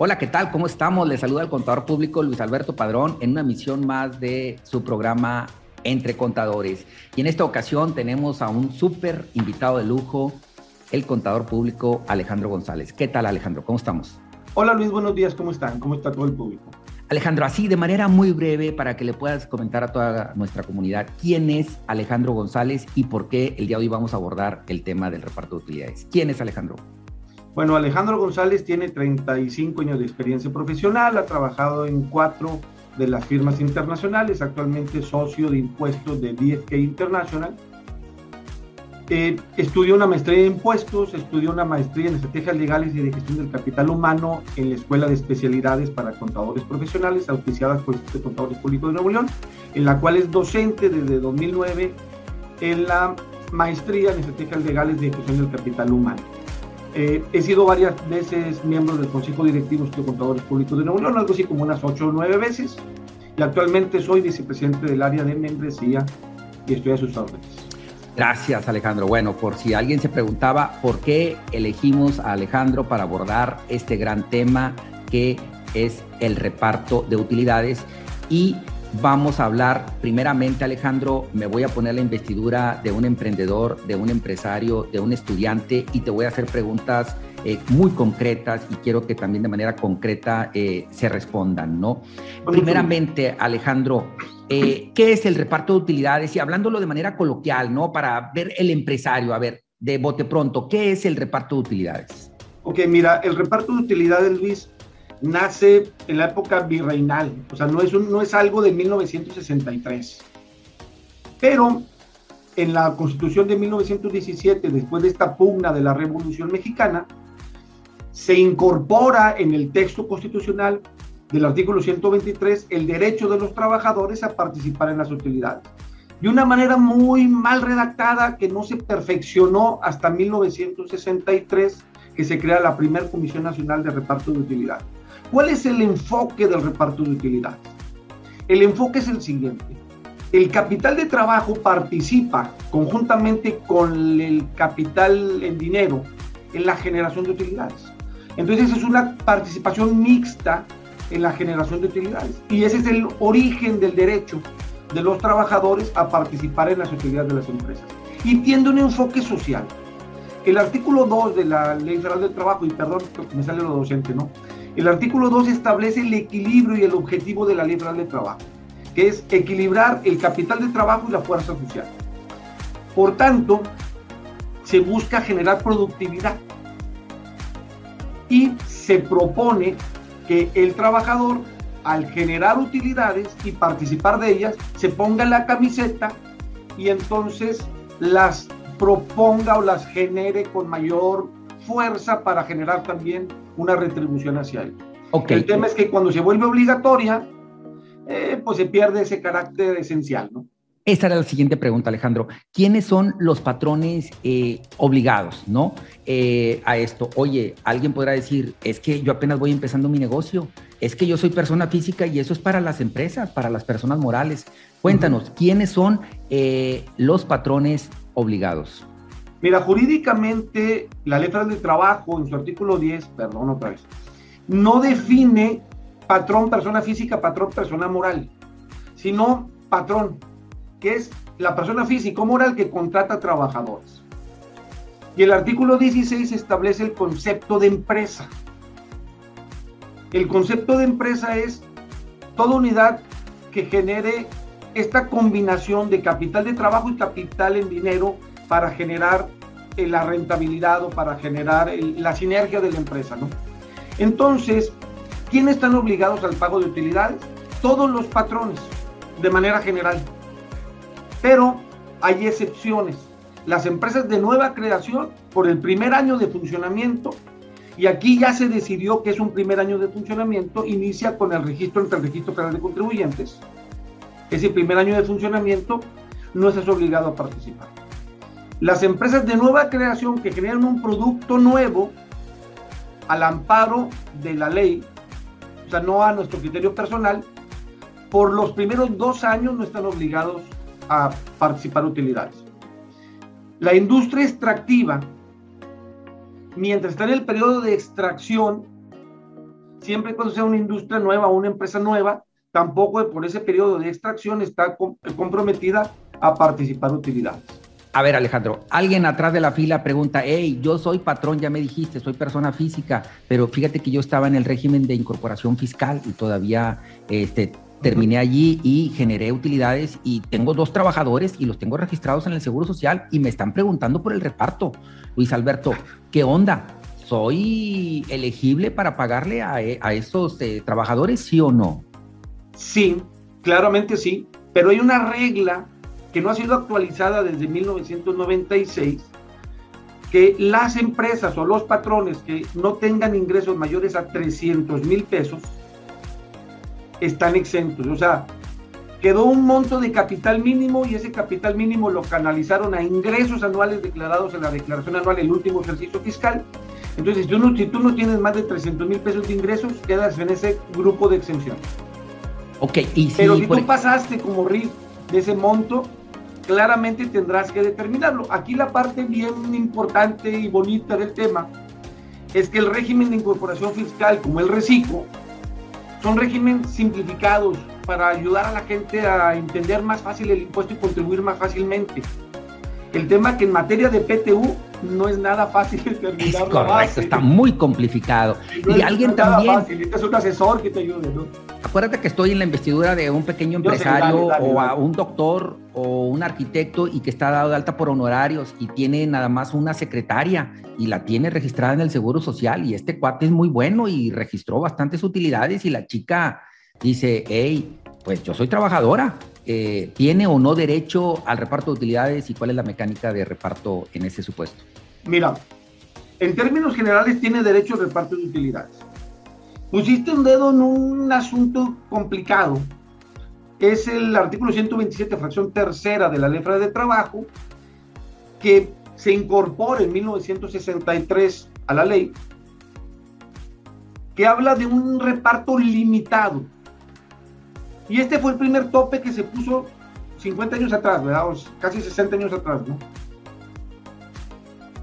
Hola, ¿qué tal? ¿Cómo estamos? Le saluda el contador público Luis Alberto Padrón en una misión más de su programa Entre Contadores. Y en esta ocasión tenemos a un súper invitado de lujo, el contador público Alejandro González. ¿Qué tal, Alejandro? ¿Cómo estamos? Hola Luis, buenos días. ¿Cómo están? ¿Cómo está todo el público? Alejandro, así de manera muy breve para que le puedas comentar a toda nuestra comunidad quién es Alejandro González y por qué el día de hoy vamos a abordar el tema del reparto de utilidades. ¿Quién es Alejandro? Bueno, Alejandro González tiene 35 años de experiencia profesional, ha trabajado en cuatro de las firmas internacionales, actualmente socio de impuestos de DFK International. Eh, estudió una maestría de impuestos, estudió una maestría en estrategias legales y de gestión del capital humano en la Escuela de Especialidades para Contadores Profesionales, auspiciada por el Instituto de Contadores Públicos de Nuevo León, en la cual es docente desde 2009 en la maestría en estrategias legales de gestión del capital humano. Eh, he sido varias veces miembro del Consejo Directivo de Contadores Públicos de Nuevo León, algo así como unas ocho o nueve veces, y actualmente soy vicepresidente del área de membresía y estoy a sus órdenes. Gracias, Alejandro. Bueno, por si alguien se preguntaba por qué elegimos a Alejandro para abordar este gran tema que es el reparto de utilidades y Vamos a hablar primeramente, Alejandro, me voy a poner la investidura de un emprendedor, de un empresario, de un estudiante y te voy a hacer preguntas eh, muy concretas y quiero que también de manera concreta eh, se respondan, ¿no? Primeramente, Alejandro, eh, ¿qué es el reparto de utilidades? Y hablándolo de manera coloquial, ¿no? Para ver el empresario, a ver, de bote pronto, ¿qué es el reparto de utilidades? Ok, mira, el reparto de utilidades, Luis, nace en la época virreinal, o sea, no es, no es algo de 1963. Pero en la constitución de 1917, después de esta pugna de la Revolución Mexicana, se incorpora en el texto constitucional del artículo 123 el derecho de los trabajadores a participar en las utilidades. De una manera muy mal redactada que no se perfeccionó hasta 1963, que se crea la primera Comisión Nacional de Reparto de Utilidades. ¿Cuál es el enfoque del reparto de utilidades? El enfoque es el siguiente. El capital de trabajo participa conjuntamente con el capital en dinero en la generación de utilidades. Entonces es una participación mixta en la generación de utilidades. Y ese es el origen del derecho de los trabajadores a participar en las utilidades de las empresas. Y tiene un enfoque social. El artículo 2 de la Ley Federal del Trabajo, y perdón, me sale lo docente, ¿no? El artículo 2 establece el equilibrio y el objetivo de la Ley Federal de Trabajo, que es equilibrar el capital de trabajo y la fuerza social. Por tanto, se busca generar productividad y se propone que el trabajador, al generar utilidades y participar de ellas, se ponga la camiseta y entonces las proponga o las genere con mayor fuerza para generar también una retribución hacia él. El tema es que cuando se vuelve obligatoria, eh, pues se pierde ese carácter esencial, ¿no? Esta era la siguiente pregunta, Alejandro. ¿Quiénes son los patrones eh, obligados, no? Eh, a esto. Oye, alguien podrá decir, es que yo apenas voy empezando mi negocio, es que yo soy persona física y eso es para las empresas, para las personas morales. Cuéntanos, ¿quiénes son los patrones obligados? Mira, jurídicamente la letra del trabajo en su artículo 10, perdón otra vez, no define patrón persona física, patrón persona moral, sino patrón, que es la persona física o moral que contrata trabajadores. Y el artículo 16 establece el concepto de empresa. El concepto de empresa es toda unidad que genere esta combinación de capital de trabajo y capital en dinero para generar eh, la rentabilidad o para generar la sinergia de la empresa, ¿no? Entonces, ¿quiénes están obligados al pago de utilidades? Todos los patrones, de manera general. Pero hay excepciones. Las empresas de nueva creación, por el primer año de funcionamiento, y aquí ya se decidió que es un primer año de funcionamiento, inicia con el registro entre el Registro Federal de Contribuyentes. Ese primer año de funcionamiento no estás obligado a participar. Las empresas de nueva creación que generan un producto nuevo al amparo de la ley, o sea, no a nuestro criterio personal, por los primeros dos años no están obligados a participar utilidades. La industria extractiva, mientras está en el periodo de extracción, siempre cuando sea una industria nueva o una empresa nueva, tampoco por ese periodo de extracción está comprometida a participar utilidades. A ver, Alejandro, alguien atrás de la fila pregunta, hey, yo soy patrón, ya me dijiste, soy persona física, pero fíjate que yo estaba en el régimen de incorporación fiscal y todavía este, terminé allí y generé utilidades y tengo dos trabajadores y los tengo registrados en el Seguro Social y me están preguntando por el reparto. Luis Alberto, ¿qué onda? ¿Soy elegible para pagarle a, a estos eh, trabajadores, sí o no? Sí, claramente sí, pero hay una regla que no ha sido actualizada desde 1996, que las empresas o los patrones que no tengan ingresos mayores a 300 mil pesos están exentos. O sea, quedó un monto de capital mínimo y ese capital mínimo lo canalizaron a ingresos anuales declarados en la declaración anual el último ejercicio fiscal. Entonces, si tú no, si tú no tienes más de 300 mil pesos de ingresos, quedas en ese grupo de exención. Ok, y Pero si tú pasaste como RIF de ese monto, claramente tendrás que determinarlo. Aquí la parte bien importante y bonita del tema es que el régimen de incorporación fiscal, como el reciclo, son regímenes simplificados para ayudar a la gente a entender más fácil el impuesto y contribuir más fácilmente. El tema que en materia de PTU no es nada fácil determinar. Es correcto, está muy complicado. y alguien también. Fácil, es un asesor que te ayude, ¿no? Acuérdate que estoy en la investidura de un pequeño empresario o a un doctor o un arquitecto y que está dado de alta por honorarios y tiene nada más una secretaria y la tiene registrada en el Seguro Social y este cuate es muy bueno y registró bastantes utilidades y la chica dice, hey, pues yo soy trabajadora, eh, ¿tiene o no derecho al reparto de utilidades y cuál es la mecánica de reparto en ese supuesto? Mira, en términos generales tiene derecho al reparto de utilidades. Pusiste un dedo en un asunto complicado. Es el artículo 127, fracción tercera de la Ley de Trabajo, que se incorpora en 1963 a la ley, que habla de un reparto limitado y este fue el primer tope que se puso 50 años atrás, ¿verdad? casi 60 años atrás, ¿no?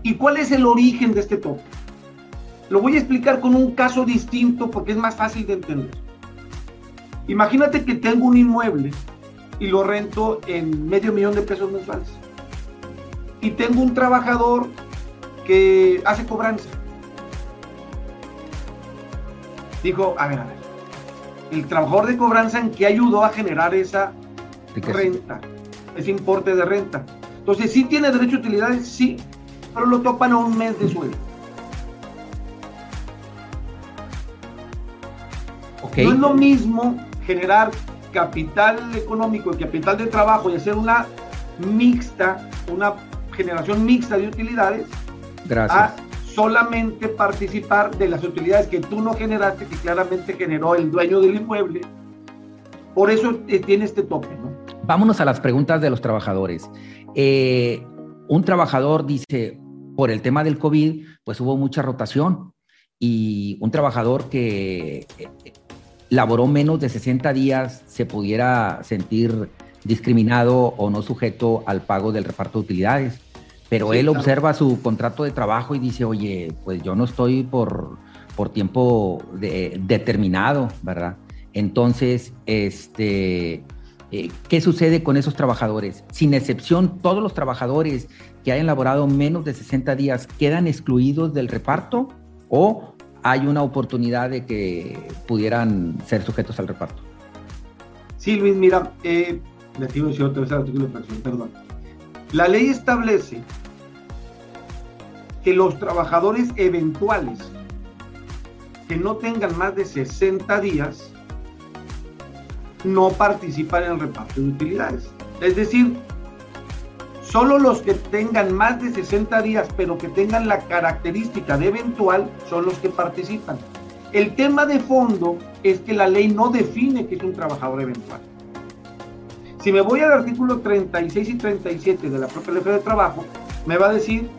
¿Y cuál es el origen de este tope? Lo voy a explicar con un caso distinto porque es más fácil de entender. Imagínate que tengo un inmueble y lo rento en medio millón de pesos mensuales. Y tengo un trabajador que hace cobranza. Dijo, a ver, a ver, el trabajador de cobranza en que ayudó a generar esa renta, ese importe de renta. Entonces, ¿sí tiene derecho a utilidades? Sí, pero lo topan a un mes de sueldo. No es lo mismo generar capital económico y capital de trabajo y hacer una mixta, una generación mixta de utilidades Gracias solamente participar de las utilidades que tú no generaste, que claramente generó el dueño del inmueble. Por eso tiene este tope, ¿no? Vámonos a las preguntas de los trabajadores. Eh, un trabajador dice, por el tema del COVID, pues hubo mucha rotación y un trabajador que eh, laboró menos de 60 días se pudiera sentir discriminado o no sujeto al pago del reparto de utilidades pero él observa su contrato de trabajo y dice, oye, pues yo no estoy por, por tiempo determinado, ¿verdad? Entonces, este, eh, ¿qué sucede con esos trabajadores? Sin excepción, todos los trabajadores que hayan laborado menos de 60 días quedan excluidos del reparto o hay una oportunidad de que pudieran ser sujetos al reparto. Sí, Luis, mira, eh, artículo de perdón la ley establece que los trabajadores eventuales que no tengan más de 60 días no participan en el reparto de utilidades. Es decir, solo los que tengan más de 60 días, pero que tengan la característica de eventual, son los que participan. El tema de fondo es que la ley no define que es un trabajador eventual. Si me voy al artículo 36 y 37 de la propia ley de trabajo, me va a decir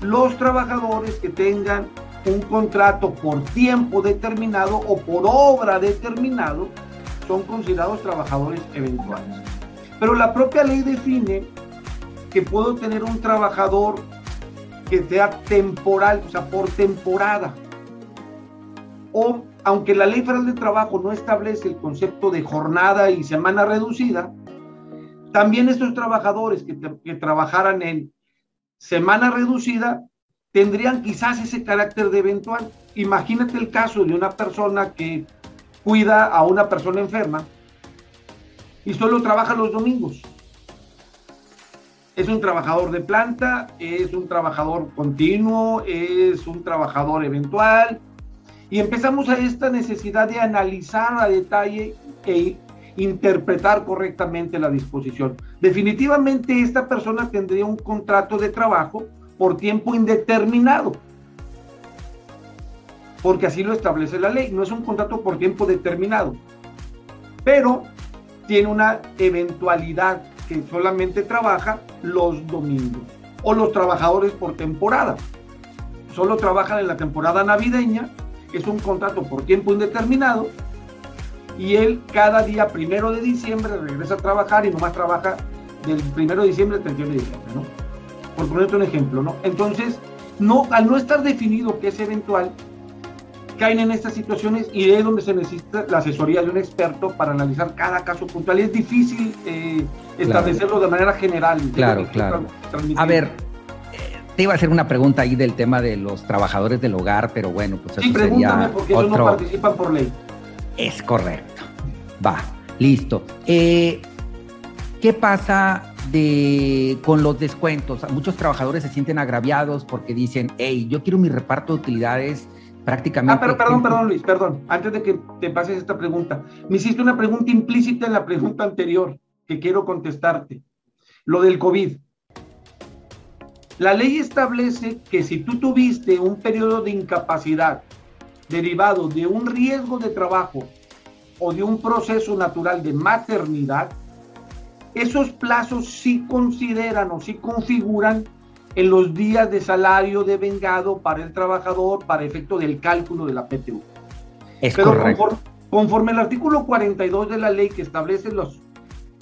los trabajadores que tengan un contrato por tiempo determinado o por obra determinado son considerados trabajadores eventuales. Pero la propia ley define que puedo tener un trabajador que sea temporal, o sea, por temporada. o aunque la ley federal de trabajo no establece el concepto de jornada y semana reducida, también estos trabajadores que, que trabajaran en semana reducida tendrían quizás ese carácter de eventual. Imagínate el caso de una persona que cuida a una persona enferma y solo trabaja los domingos. Es un trabajador de planta, es un trabajador continuo, es un trabajador eventual. Y empezamos a esta necesidad de analizar a detalle e interpretar correctamente la disposición. Definitivamente esta persona tendría un contrato de trabajo por tiempo indeterminado, porque así lo establece la ley, no es un contrato por tiempo determinado, pero tiene una eventualidad que solamente trabaja los domingos o los trabajadores por temporada. Solo trabajan en la temporada navideña, es un contrato por tiempo indeterminado y él cada día primero de diciembre regresa a trabajar y nomás trabaja del primero de diciembre al 31 de diciembre, ¿no? Por ponerte un ejemplo, ¿no? Entonces, no, al no estar definido que es eventual, caen en estas situaciones y es donde se necesita la asesoría de un experto para analizar cada caso puntual. Y es difícil eh, establecerlo de manera general. Claro, claro. A ver, eh, te iba a hacer una pregunta ahí del tema de los trabajadores del hogar, pero bueno, pues eso sí, pregúntame porque otro... no participan por ley. Es correcto. Va, listo. Eh, ¿Qué pasa de, con los descuentos? Muchos trabajadores se sienten agraviados porque dicen, hey, yo quiero mi reparto de utilidades prácticamente. Ah, pero perdón, perdón, Luis, perdón. Antes de que te pases esta pregunta, me hiciste una pregunta implícita en la pregunta anterior que quiero contestarte. Lo del COVID. La ley establece que si tú tuviste un periodo de incapacidad derivado de un riesgo de trabajo o de un proceso natural de maternidad, esos plazos sí consideran o sí configuran en los días de salario de vengado para el trabajador para efecto del cálculo de la PTU. Es Pero correcto. Conforme, el artículo 42 de la ley que establece los,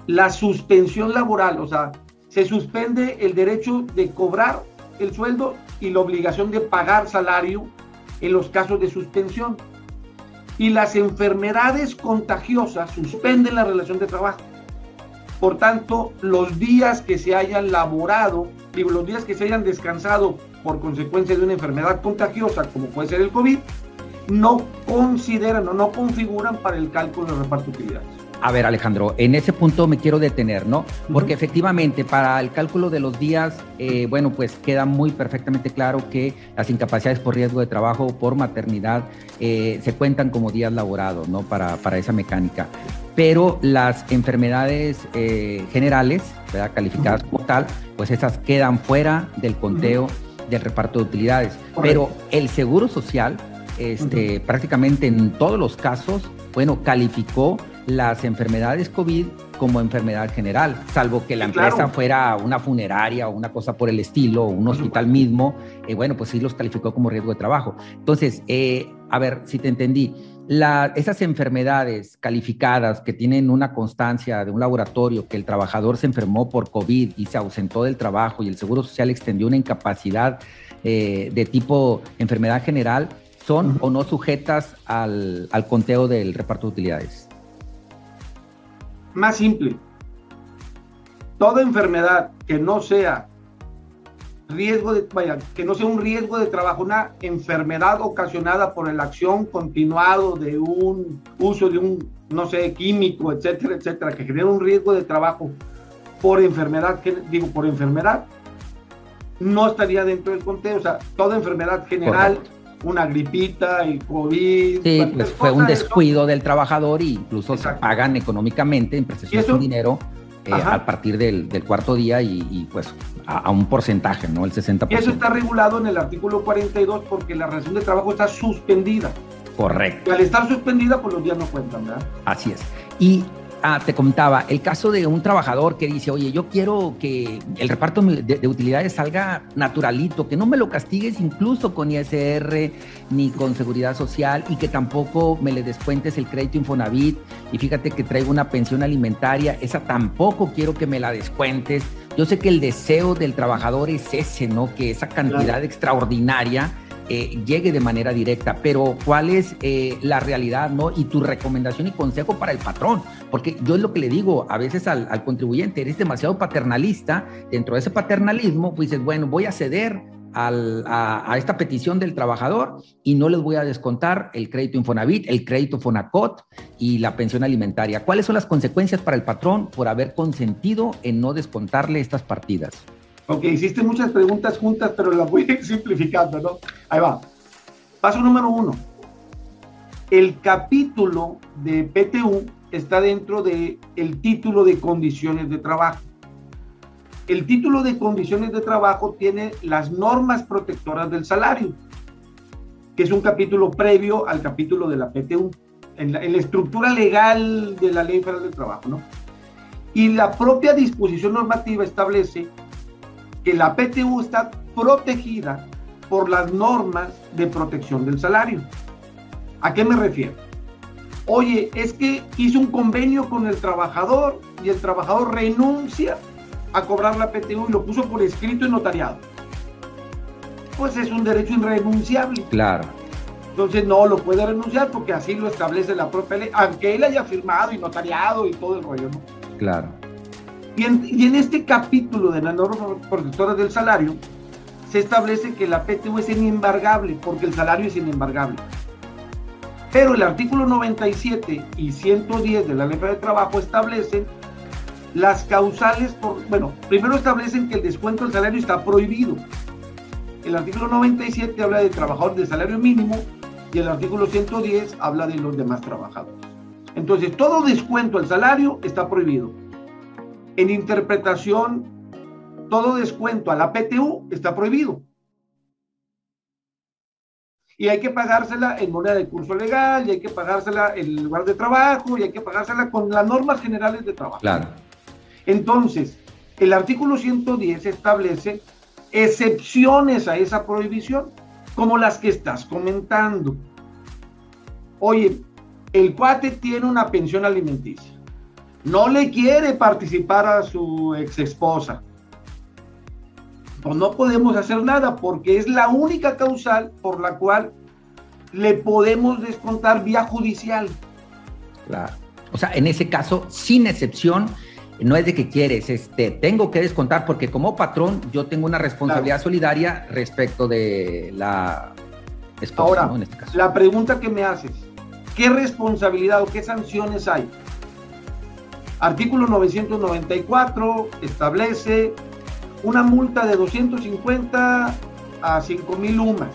la suspensión laboral, o sea, se suspende el derecho de cobrar el sueldo y la obligación de pagar salario en los casos de suspensión. Y las enfermedades contagiosas suspenden la relación de trabajo. Por tanto, los días que se hayan laborado, digo, los días que se hayan descansado por consecuencia de una enfermedad contagiosa, como puede ser el COVID, no consideran o no configuran para el cálculo de reparto de utilidades. A ver, Alejandro, en ese punto me quiero detener, ¿no? Porque efectivamente, para el cálculo de los días, eh, bueno, pues queda muy perfectamente claro que las incapacidades por riesgo de trabajo o por maternidad eh, se cuentan como días laborados, ¿no? Para, para esa mecánica. Pero las enfermedades eh, generales, ¿verdad? Calificadas como tal, pues esas quedan fuera del conteo del reparto de utilidades. Pero el Seguro Social, este, prácticamente en todos los casos, bueno, calificó las enfermedades COVID como enfermedad general, salvo que la empresa fuera una funeraria o una cosa por el estilo, un hospital mismo, eh, bueno, pues sí los calificó como riesgo de trabajo. Entonces, eh, a ver si te entendí, esas enfermedades calificadas que tienen una constancia de un laboratorio que el trabajador se enfermó por COVID y se ausentó del trabajo y el Seguro Social extendió una incapacidad eh, de tipo enfermedad general, ¿son o no sujetas al, al conteo del reparto de utilidades? Más simple. Toda enfermedad que no sea riesgo de, vaya, que no sea un riesgo de trabajo, una enfermedad ocasionada por la acción continuado de un uso de un, no sé, químico, etcétera, etcétera, que genera un riesgo de trabajo por enfermedad, que, digo, por enfermedad, no estaría dentro del conteo. O sea, toda enfermedad general, una gripita y COVID. Sí, pues fue un descuido del trabajador e incluso se pagan económicamente en prestaciones de dinero eh, a partir del, cuarto día y, pues a, un porcentaje, ¿no? El 60%. Y eso está regulado en el artículo 42 porque la relación de trabajo está suspendida. Correcto. Y al estar suspendida, pues los días no cuentan, ¿verdad? Así es. Y Ah, te comentaba, el caso de un trabajador que dice, oye, yo quiero que el reparto de, utilidades salga naturalito, que no me lo castigues incluso con ISR ni con seguridad social y que tampoco me le descuentes el crédito Infonavit y fíjate que traigo una pensión alimentaria, esa tampoco quiero que me la descuentes. Yo sé que el deseo del trabajador es ese, ¿no? Que esa cantidad extraordinaria eh, llegue de manera directa, pero cuál es eh, la realidad, ¿no? Y tu recomendación y consejo para el patrón, porque yo es lo que le digo a veces al, contribuyente, eres demasiado paternalista, dentro de ese paternalismo, pues dices, bueno, voy a ceder a, esta petición del trabajador y no les voy a descontar el crédito Infonavit, el crédito Fonacot y la pensión alimentaria. ¿Cuáles son las consecuencias para el patrón por haber consentido en no descontarle estas partidas? Ok, hiciste muchas preguntas juntas, pero las voy simplificando, ¿no? Ahí va. Paso número uno. El capítulo de PTU está dentro del el título de condiciones de trabajo. El título de condiciones de trabajo tiene las normas protectoras del salario, que es un capítulo previo al capítulo de la PTU, en la, estructura legal de la Ley Federal del Trabajo, ¿no? Y la propia disposición normativa establece que la PTU está protegida por las normas de protección del salario. ¿A qué me refiero? Oye, es que hizo un convenio con el trabajador y el trabajador renuncia a cobrar la PTU y lo puso por escrito y notariado. Pues es un derecho irrenunciable. Claro. Entonces no lo puede renunciar porque así lo establece la propia ley, aunque él haya firmado y notariado y todo el rollo, ¿no? Claro. Y en, este capítulo de la norma protectora del salario, se establece que la PTU es inembargable, porque el salario es inembargable. Pero el artículo 97 y 110 de la Ley de Trabajo establecen las causales, por, bueno, primero establecen que el descuento del salario está prohibido. El artículo 97 habla de trabajadores de salario mínimo y el artículo 110 habla de los demás trabajadores. Entonces, todo descuento al salario está prohibido. En interpretación, todo descuento a la PTU está prohibido. Y hay que pagársela en moneda de curso legal, y hay que pagársela en el lugar de trabajo, y hay que pagársela con las normas generales de trabajo. Claro. Entonces, el artículo 110 establece excepciones a esa prohibición, como las que estás comentando. Oye, el cuate tiene una pensión alimenticia no le quiere participar a su ex esposa. Pues no podemos hacer nada porque es la única causal por la cual le podemos descontar vía judicial. Claro. O sea, en ese caso, sin excepción, no es de que quieres, este, tengo que descontar porque como patrón yo tengo una responsabilidad solidaria respecto de la esposa. Ahora, en este caso. la pregunta que me haces, ¿qué responsabilidad o qué sanciones hay? Artículo 994 establece una multa de 250 a 5 mil UMAS.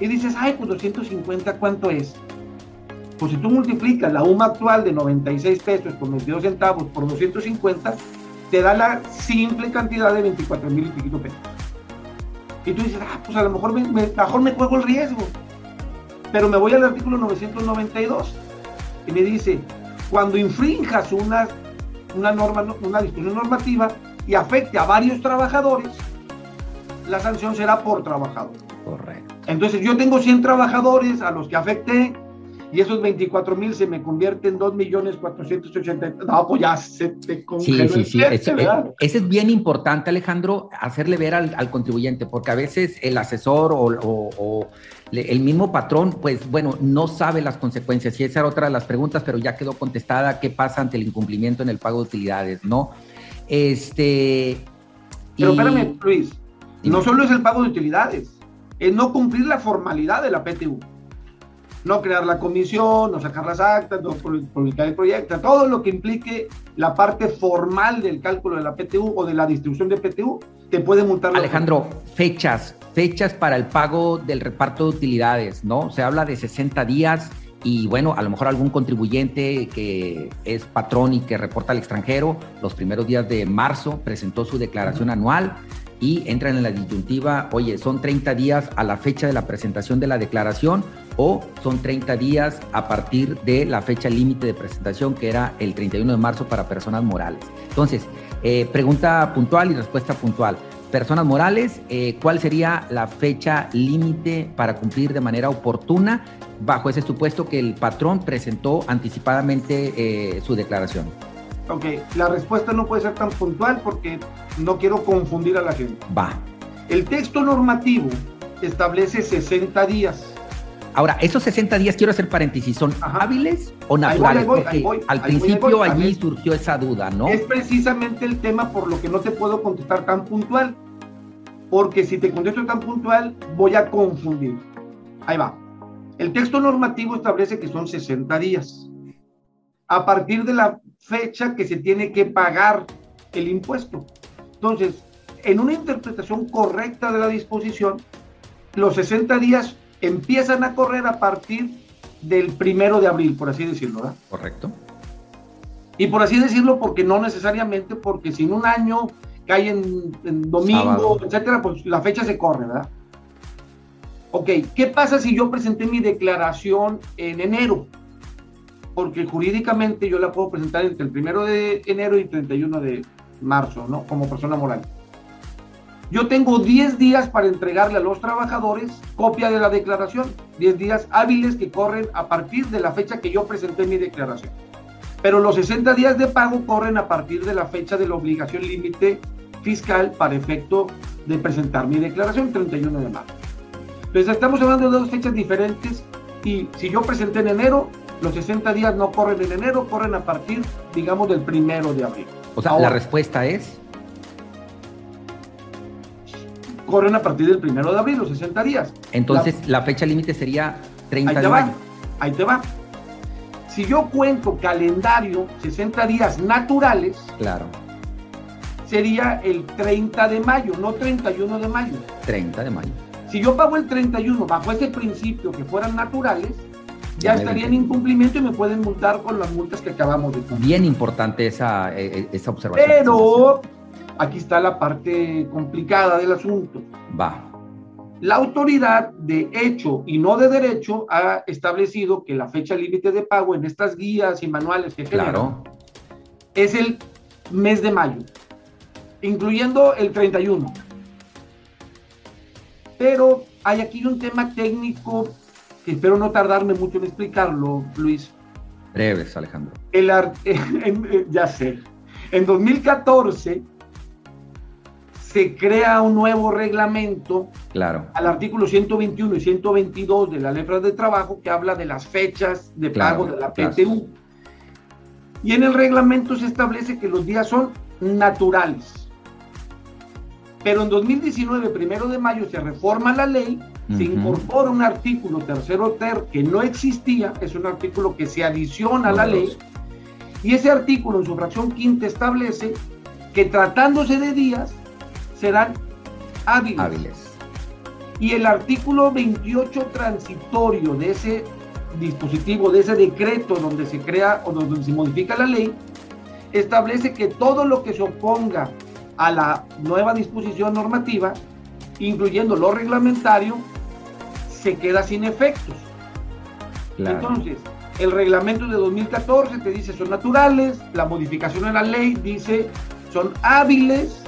Y dices, ay, pues 250, ¿cuánto es? Pues si tú multiplicas la UMA actual de 96 pesos con 22 centavos por 250, te da la simple cantidad de 24 mil y piquito pesos. Y tú dices, ah, pues a lo mejor me, mejor me juego el riesgo. Pero me voy al artículo 992 y me dice, cuando infrinjas una, una, norma, una disposición normativa y afecte a varios trabajadores, la sanción será por trabajador. Correcto. Entonces yo tengo 100 trabajadores a los que afecté y esos 24 mil se me convierten en 2 millones 480. No, pues ya se te Sí, sí, sí. Ese es bien importante, Alejandro, hacerle ver al, contribuyente, porque a veces el asesor o el mismo patrón, pues bueno, no sabe las consecuencias. Y esa era otra de las preguntas, pero ya quedó contestada. ¿Qué pasa ante el incumplimiento en el pago de utilidades? ¿No? Este. Pero espérame, Luis. No solo es el pago de utilidades, es no cumplir la formalidad de la PTU. No crear la comisión, no sacar las actas, no publicar el proyecto, todo lo que implique la parte formal del cálculo de la PTU o de la distribución de PTU, te puede multar. Alejandro, fechas, fechas para el pago del reparto de utilidades, ¿no? Se habla de 60 días y bueno, a lo mejor algún contribuyente que es patrón y que reporta al extranjero, los primeros días de marzo presentó su declaración anual y entran en la disyuntiva, oye, son 30 días a la fecha de la presentación de la declaración o son 30 días a partir de la fecha límite de presentación que era el 31 de marzo para personas morales. Entonces, eh, pregunta puntual y respuesta puntual personas morales, eh, ¿cuál sería la fecha límite para cumplir de manera oportuna bajo ese supuesto que el patrón presentó anticipadamente eh, su declaración? Ok, la respuesta no puede ser tan puntual porque no quiero confundir a la gente. Va. El texto normativo establece 60 días. Ahora, esos 60 días, quiero hacer paréntesis, ¿son hábiles o naturales? Porque al principio allí surgió esa duda, ¿no? Es precisamente el tema por lo que no te puedo contestar tan puntual. Porque si te contesto tan puntual, voy a confundir. Ahí va. El texto normativo establece que son 60 días. A partir de la fecha que se tiene que pagar el impuesto. Entonces, en una interpretación correcta de la disposición, los 60 días empiezan a correr a partir del primero de abril, por así decirlo, ¿verdad? Correcto. Y por así decirlo, porque no necesariamente, porque si en un año cae en, domingo, etcétera, pues la fecha se corre, ¿verdad? Ok, ¿qué pasa si yo presenté mi declaración en enero? Porque jurídicamente yo la puedo presentar entre el primero de enero y el 31 de marzo, ¿no? Como persona moral. Yo tengo 10 días para entregarle a los trabajadores copia de la declaración, 10 días hábiles que corren a partir de la fecha que yo presenté mi declaración. Pero los 60 días de pago corren a partir de la fecha de la obligación límite fiscal para efecto de presentar mi declaración, 31 de marzo. Entonces estamos hablando de dos fechas diferentes y si yo presenté en enero, los 60 días no corren en enero, corren a partir, digamos, del primero de abril. O sea, la respuesta es corren a partir del primero de abril, los 60 días. Entonces, la, fecha límite sería 30 ahí de mayo. ahí te va. Si yo cuento calendario 60 días naturales, claro. sería el 30 de mayo, no 31 de mayo. 30 de mayo. Si yo pago el 31 bajo ese principio que fueran naturales, ya, estaría en incumplimiento y me pueden multar con las multas que acabamos de poner. Bien importante esa, eh, eh, esa observación. Pero aquí está la parte complicada del asunto. Va. La autoridad de hecho y no de derecho ha establecido que la fecha límite de pago en estas guías y manuales que claro. es el mes de mayo, incluyendo el 31. Pero hay aquí un tema técnico que espero no tardarme mucho en explicarlo, Luis. Breves, Alejandro. El, ya sé. En 2014 se crea un nuevo reglamento claro. al artículo 121 y 122 de la ley de trabajo que habla de las fechas de pago de la PTU. Y en el reglamento se establece que los días son naturales. Pero en 2019, primero de mayo, se reforma la ley, se incorpora un artículo tercero ter que no existía, es un artículo que se adiciona a la ley, y ese artículo en su fracción quinta establece que tratándose de días, serán hábiles. Y el artículo 28 transitorio de ese dispositivo, de ese decreto donde se crea o donde se modifica la ley, establece que todo lo que se oponga a la nueva disposición normativa, incluyendo lo reglamentario, se queda sin efectos. Entonces, el reglamento de 2014 te dice son naturales, la modificación de la ley dice son hábiles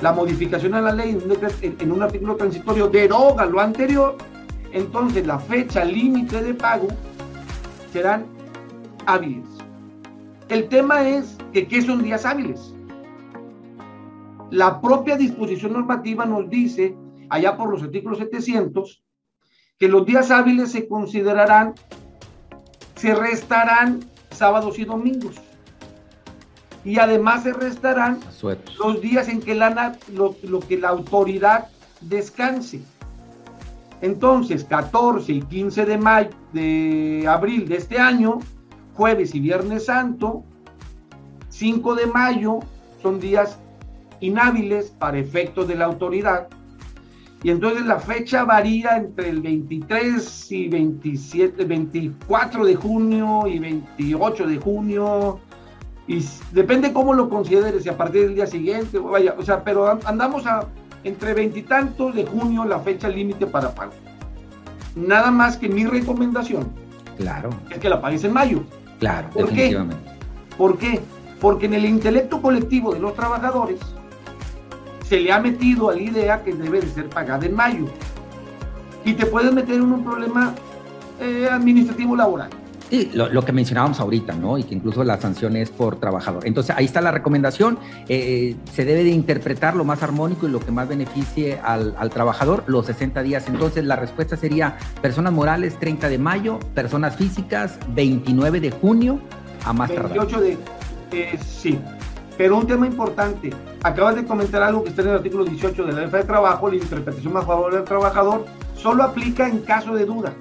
la modificación a la ley en un, artículo transitorio deroga lo anterior, entonces la fecha límite de pago serán hábiles. El tema es que ¿qué son días hábiles? La propia disposición normativa nos dice, allá por los artículos 700, que los días hábiles se considerarán, se restarán sábados y domingos y además se restarán los días en que la, lo, que la autoridad descanse. Entonces, 14 y 15 de, mayo, de abril de este año, jueves y viernes santo, 5 de mayo son días inhábiles para efectos de la autoridad. Y entonces la fecha varía entre el 23 y 27, 24 de junio y 28 de junio, y depende cómo lo consideres, si a partir del día siguiente, vaya, o sea, pero andamos a entre veintitantos de junio la fecha límite para pago. Nada más que mi recomendación. Claro. Es que la pagues en mayo. Claro, ¿Por definitivamente. Qué? ¿Por qué? Porque en el intelecto colectivo de los trabajadores se le ha metido a la idea que debe de ser pagada en mayo. Y te puedes meter en un problema eh, administrativo laboral. Sí, lo, que mencionábamos ahorita, ¿no? Y que incluso la sanción es por trabajador. Entonces, ahí está la recomendación. Eh, se debe de interpretar lo más armónico y lo que más beneficie al, trabajador, los 60 días. Entonces, la respuesta sería personas morales 30 de mayo, personas físicas 29 de junio a más 28 de... Eh, sí, pero un tema importante, acabas de comentar algo que está en el artículo 18 de la ley de trabajo, la interpretación más favorable del trabajador, solo aplica en caso de duda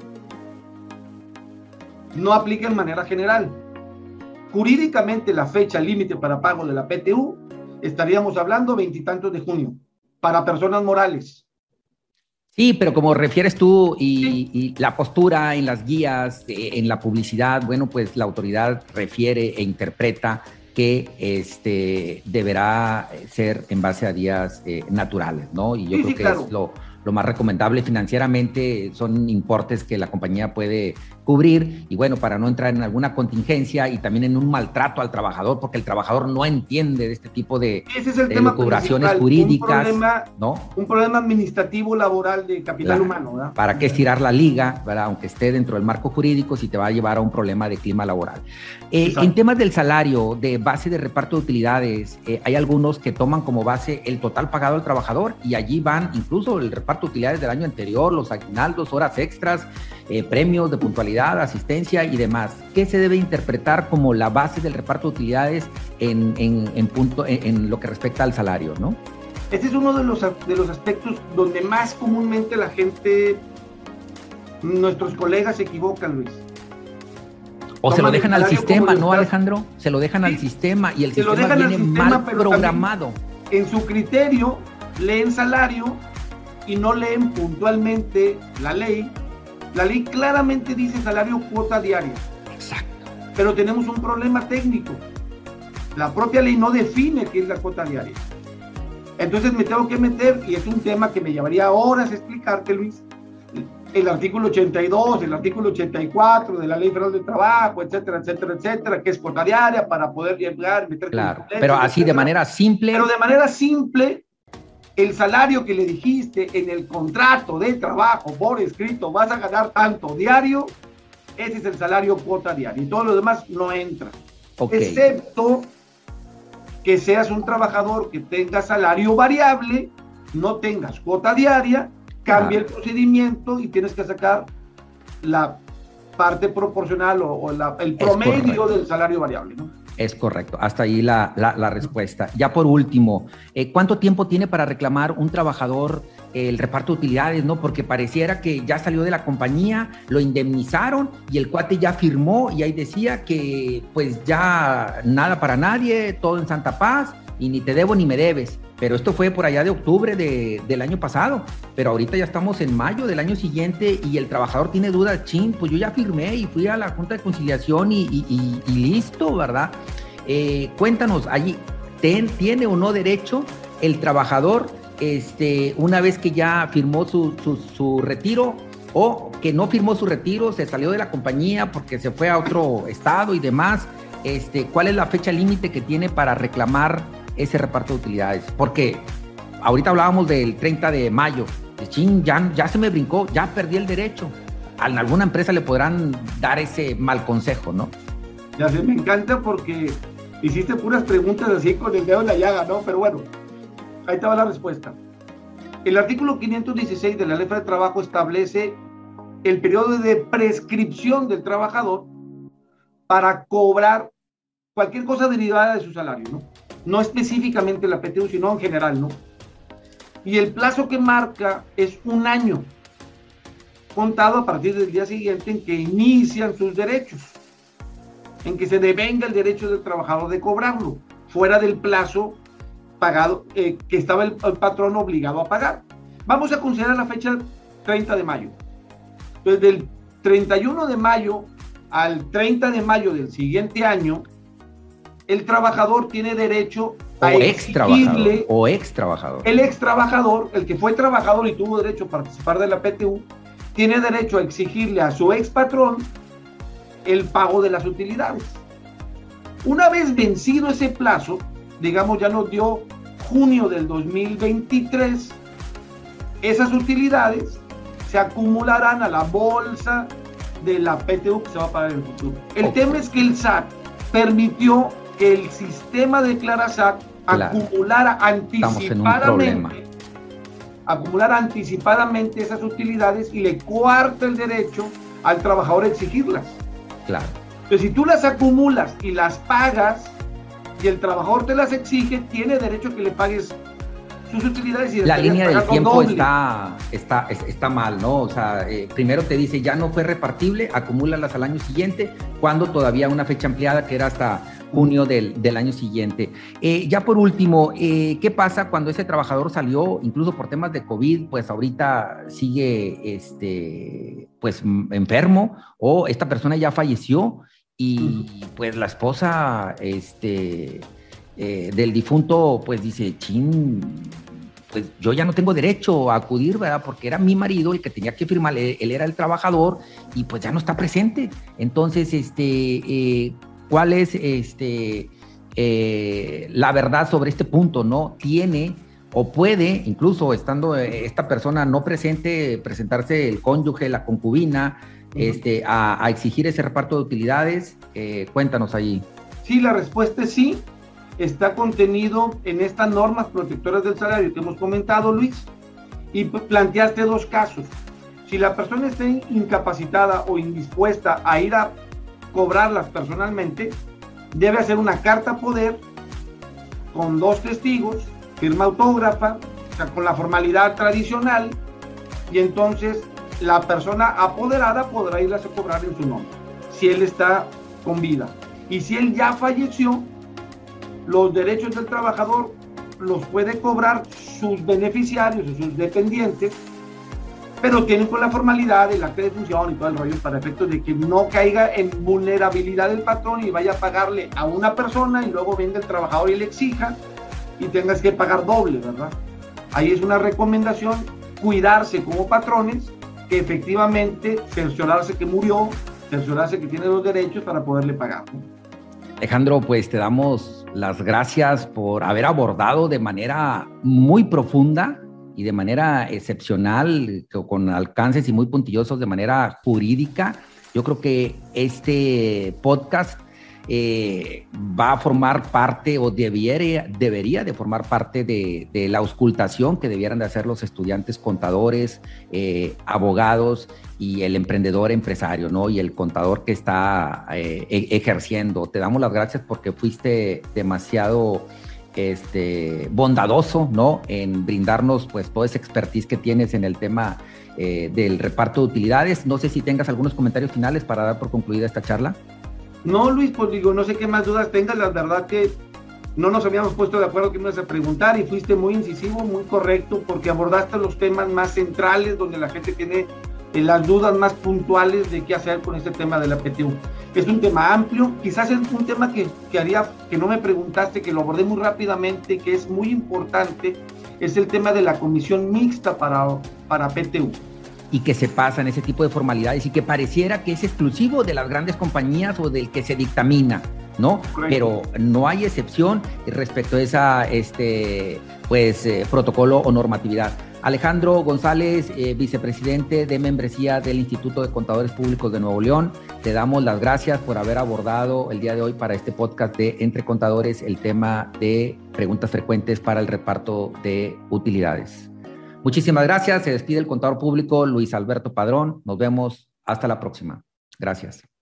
no aplica en manera general. Jurídicamente la fecha límite para pago de la PTU estaríamos hablando veintitantos de junio para personas morales. Sí, pero como refieres tú y, la postura en las guías, eh, en la publicidad, bueno, pues la autoridad refiere e interpreta que este deberá ser en base a días eh, naturales, ¿no? Y yo creo que es lo, lo más recomendable financieramente son importes que la compañía puede cubrir y bueno, para no entrar en alguna contingencia y también en un maltrato al trabajador, porque el trabajador no entiende de este tipo de, Ese es el tema jurídicas. Un problema, ¿no? un problema administrativo laboral de capital humano. ¿verdad? ¿Para qué estirar la liga, ¿verdad? aunque esté dentro del marco jurídico, si te va a llevar a un problema de clima laboral? Eh, en temas del salario, de base de reparto de utilidades, eh, hay algunos que toman como base el total pagado al trabajador y allí van incluso el reparto de utilidades del año anterior, los aguinaldos, horas extras, eh, premios de puntualidad, asistencia y demás. ¿Qué se debe interpretar como la base del reparto de utilidades en, punto, en, lo que respecta al salario, no? Este es uno de los, de los aspectos donde más comúnmente la gente, nuestros colegas se equivocan, Luis. O se lo dejan al sistema, ¿no, Alejandro? Se lo dejan al sistema y el sistema viene mal programado. En su criterio, leen salario y no leen puntualmente la ley la ley claramente dice salario cuota diaria. Exacto. Pero tenemos un problema técnico. La propia ley no define qué es la cuota diaria. Entonces me tengo que meter, y es un tema que me llevaría horas explicarte, Luis, el artículo 82, el artículo 84 de la Ley Federal de Trabajo, etcétera, etcétera, etcétera, que es cuota diaria para poder llegar, meter... Claro, pero así de manera simple. Pero de manera simple, el salario que le dijiste en el contrato de trabajo por escrito, vas a ganar tanto diario, ese es el salario cuota diaria y todo lo demás no entra. Excepto que seas un trabajador que tenga salario variable, no tengas cuota diaria, cambia el procedimiento y tienes que sacar la parte proporcional o, el promedio del salario variable. ¿no? Es correcto, hasta ahí la, respuesta. Ya por último, eh, ¿cuánto tiempo tiene para reclamar un trabajador el reparto de utilidades? no Porque pareciera que ya salió de la compañía, lo indemnizaron y el cuate ya firmó y ahí decía que pues ya nada para nadie, todo en Santa Paz y ni te debo ni me debes. Pero esto fue por allá de octubre del año pasado. Pero ahorita ya estamos en mayo del año siguiente y el trabajador tiene dudas, chin, pues yo ya firmé y fui a la Junta de Conciliación y, listo, ¿verdad? Eh, cuéntanos, allí, ¿tiene o no derecho el trabajador, este, una vez que ya firmó su, su retiro, o que no firmó su retiro, se salió de la compañía porque se fue a otro estado y demás? Este, ¿Cuál es la fecha límite que tiene para reclamar ese reparto de utilidades. Porque ahorita hablábamos del 30 de mayo. De ya, ya se me brincó, ya perdí el derecho. A alguna empresa le podrán dar ese mal consejo, ¿no? Ya sé, me encanta porque hiciste puras preguntas así con el dedo en la llaga, ¿no? Pero bueno, ahí va la respuesta. El artículo 516 de la Ley de Trabajo establece el periodo de prescripción del trabajador para cobrar cualquier cosa derivada de su salario, ¿no? No específicamente la PTU, sino en general, ¿no? Y el plazo que marca es un año, contado a partir del día siguiente en que inician sus derechos, en que se devenga el derecho del trabajador de cobrarlo, fuera del plazo pagado eh, que estaba el, el, patrón obligado a pagar. Vamos a considerar la fecha 30 de mayo. Entonces, del 31 de mayo al 30 de mayo del siguiente año, el trabajador tiene derecho a ex exigirle o ex trabajador. El ex trabajador, el que fue trabajador y tuvo derecho a participar de la PTU, tiene derecho a exigirle a su ex patrón el pago de las utilidades. Una vez vencido ese plazo, digamos ya nos dio junio del 2023, esas utilidades se acumularán a la bolsa de la PTU que se va a pagar en el futuro. El tema es que el SAT permitió que el sistema de ClaraSAT acumulara anticipadamente acumular anticipadamente esas utilidades y le cuarta el derecho al trabajador a exigirlas. Claro. Entonces, si tú las acumulas y las pagas y el trabajador te las exige, tiene derecho a que le pagues sus utilidades. Y la línea del tiempo está, está, está mal, ¿no? O sea, eh, primero te dice ya no fue repartible, acumúlalas al año siguiente, cuando todavía una fecha ampliada que era hasta junio del, del año siguiente. Eh, ya por último, eh, ¿qué pasa cuando ese trabajador salió, incluso por temas de COVID, pues ahorita sigue este, pues, enfermo o esta persona ya falleció y pues la esposa este, eh, del difunto pues dice, chin, pues yo ya no tengo derecho a acudir, ¿verdad? Porque era mi marido el que tenía que firmar, él era el trabajador y pues ya no está presente. Entonces, este, cuál es este, eh, la verdad sobre este punto, ¿no? Tiene o puede, incluso estando eh, esta persona no presente, presentarse el cónyuge, la concubina, este, a, exigir ese reparto de utilidades. Eh, cuéntanos ahí. Sí, la respuesta es sí. Está contenido en estas normas protectoras del salario que hemos comentado, Luis, y planteaste dos casos. Si la persona está incapacitada o indispuesta a ir a cobrarlas personalmente, debe hacer una carta poder con dos testigos, firma autógrafa, o sea, con la formalidad tradicional, y entonces la persona apoderada podrá irlas a cobrar en su nombre, si él está con vida. Y si él ya falleció, los derechos del trabajador los puede cobrar sus beneficiarios o sus dependientes pero tienen con la formalidad del acta de función y todo el rollo para efectos de que no caiga en vulnerabilidad del patrón y vaya a pagarle a una persona y luego venga el trabajador y le exija y tengas que pagar doble, ¿verdad? Ahí es una recomendación cuidarse como patrones, que efectivamente cerciorarse que murió, cerciorarse que tiene los derechos para poderle pagar. Alejandro, pues te damos las gracias por haber abordado de manera muy profunda y de manera excepcional, con alcances y muy puntillosos de manera jurídica. Yo creo que este podcast eh, va a formar parte o debería, debería de formar parte de, la auscultación que debieran de hacer los estudiantes contadores, eh, abogados y el emprendedor empresario, ¿no? Y el contador que está eh, e-, ejerciendo. Te damos las gracias porque fuiste demasiado este, bondadoso, ¿no? En brindarnos, pues, toda esa expertise que tienes en el tema eh, del reparto de utilidades. No sé si tengas algunos comentarios finales para dar por concluida esta charla. No, Luis, pues digo, no sé qué más dudas tengas. La verdad que no nos habíamos puesto de acuerdo que me ibas a preguntar y fuiste muy incisivo, muy correcto, porque abordaste los temas más centrales donde la gente tiene las dudas más puntuales de qué hacer con este tema de la PTU. Es un tema amplio, quizás es un tema que, que haría, que no me preguntaste, que lo abordé muy rápidamente, que es muy importante, es el tema de la comisión mixta para, para PTU y que se pasan ese tipo de formalidades y que pareciera que es exclusivo de las grandes compañías o del que se dictamina, ¿no? Pero no hay excepción respecto a esa este pues eh, protocolo o normatividad. Alejandro González, eh, vicepresidente de membresía del Instituto de Contadores Públicos de Nuevo León, te damos las gracias por haber abordado el día de hoy para este podcast de Entre Contadores el tema de preguntas frecuentes para el reparto de utilidades. Muchísimas gracias. Se despide el contador público Luis Alberto Padrón. Nos vemos hasta la próxima. Gracias.